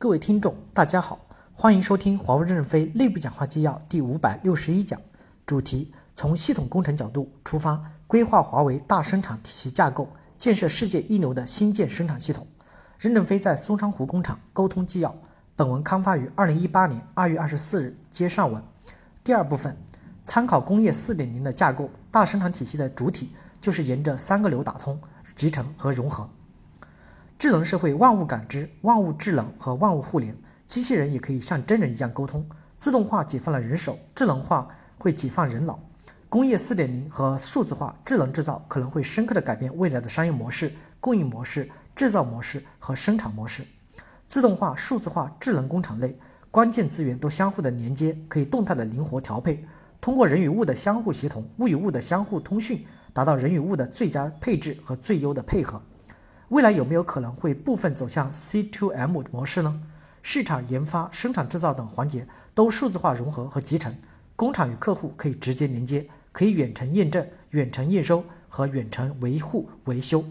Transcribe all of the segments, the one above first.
各位听众，大家好，欢迎收听华为任正非内部讲话纪要第五百六十一讲，主题：从系统工程角度出发，规划华为大生产体系架构，建设世界一流的新建生产系统。任正非在松山湖工厂沟通纪要。本文刊发于二零一八年二月二十四日，接上文。第二部分，参考工业四点零的架构，大生产体系的主体就是沿着三个流打通、集成和融合。智能社会，万物感知，万物智能和万物互联，机器人也可以像真人一样沟通。自动化解放了人手，智能化会解放人脑。工业四点零和数字化、智能制造可能会深刻的改变未来的商业模式、供应模式、制造模式和生产模式。自动化、数字化、智能工厂内，关键资源都相互的连接，可以动态的灵活调配，通过人与物的相互协同、物与物的相互通讯，达到人与物的最佳配置和最优的配合。未来有没有可能会部分走向 C2M 模式呢？市场、研发、生产制造等环节都数字化融合和集成，工厂与客户可以直接连接，可以远程验证、远程验收和远程维护维修。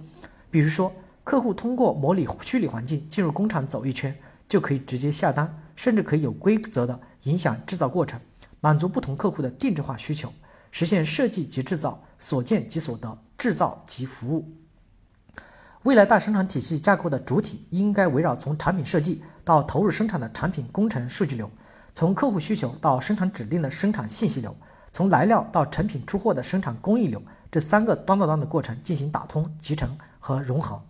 比如说，客户通过模拟虚拟环境进入工厂走一圈，就可以直接下单，甚至可以有规则的影响制造过程，满足不同客户的定制化需求，实现设计及制造，所见即所得，制造即服务。未来大生产体系架构的主体应该围绕从产品设计到投入生产的产品工程数据流，从客户需求到生产指令的生产信息流，从来料到成品出货的生产工艺流这三个端到端的过程进行打通、集成和融合。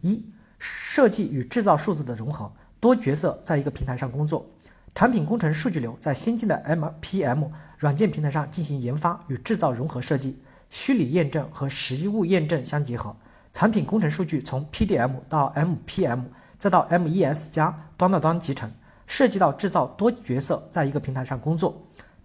一、设计与制造数字的融合，多角色在一个平台上工作，产品工程数据流在先进的 MPM 软件平台上进行研发与制造融合设计，虚拟验证和实物验证相结合。产品工程数据从 PDM 到 MPM，再到 MES 加端到端集成，涉及到制造多角色在一个平台上工作，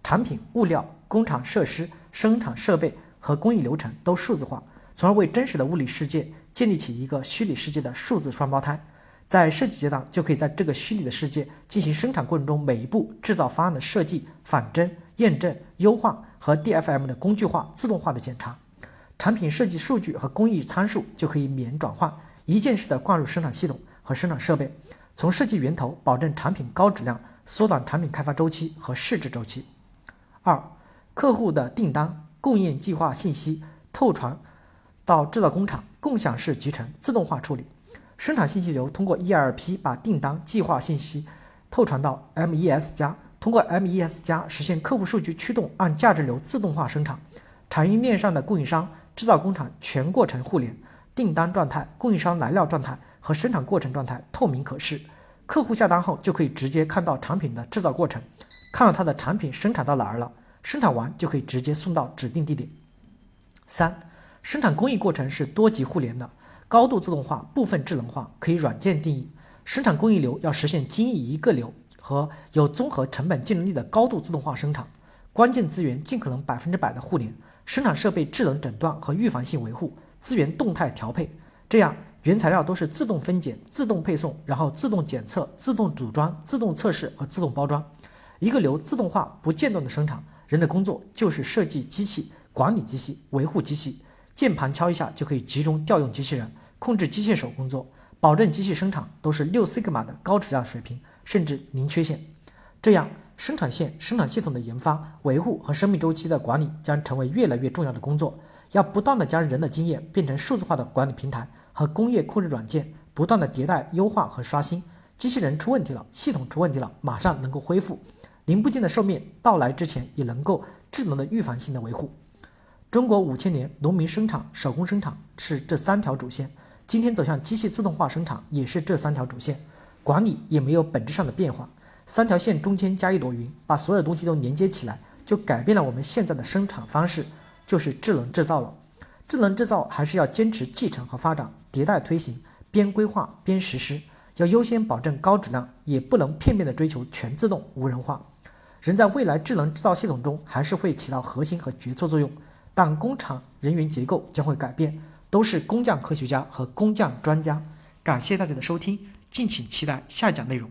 产品、物料、工厂设施、生产设备和工艺流程都数字化，从而为真实的物理世界建立起一个虚拟世界的数字双胞胎。在设计阶段，就可以在这个虚拟的世界进行生产过程中每一步制造方案的设计、仿真、验证、优化和 DFM 的工具化、自动化的检查。产品设计数据和工艺参数就可以免转换，一键式的灌入生产系统和生产设备，从设计源头保证产品高质量，缩短产品开发周期和试制周期。二、客户的订单供应计划信息透传到制造工厂，共享式集成自动化处理，生产信息流通过 ERP 把订单计划信息透传到 MES 加，通过 MES 加实现客户数据驱动按价值流自动化生产，产业链上的供应商。制造工厂全过程互联，订单状态、供应商来料状态和生产过程状态透明可视。客户下单后就可以直接看到产品的制造过程，看到他的产品生产到哪儿了，生产完就可以直接送到指定地点。三、生产工艺过程是多级互联的，高度自动化、部分智能化，可以软件定义。生产工艺流要实现精益一个流和有综合成本竞争力的高度自动化生产，关键资源尽可能百分之百的互联。生产设备智能诊断和预防性维护，资源动态调配，这样原材料都是自动分拣、自动配送，然后自动检测、自动组装、自动测试和自动包装，一个流自动化不间断的生产。人的工作就是设计机器、管理机器、维护机器，键盘敲一下就可以集中调用机器人，控制机械手工作，保证机器生产都是六西格玛的高质量水平，甚至零缺陷。这样。生产线、生产系统的研发、维护和生命周期的管理将成为越来越重要的工作。要不断的将人的经验变成数字化的管理平台和工业控制软件，不断的迭代、优化和刷新。机器人出问题了，系统出问题了，马上能够恢复。零部件的寿命到来之前，也能够智能的预防性的维护。中国五千年，农民生产、手工生产是这三条主线，今天走向机器自动化生产也是这三条主线，管理也没有本质上的变化。三条线中间加一朵云，把所有东西都连接起来，就改变了我们现在的生产方式，就是智能制造了。智能制造还是要坚持继承和发展，迭代推行，边规划边实施，要优先保证高质量，也不能片面的追求全自动无人化。人在未来智能制造系统中还是会起到核心和决策作用，但工厂人员结构将会改变，都是工匠科学家和工匠专家。感谢大家的收听，敬请期待下讲内容。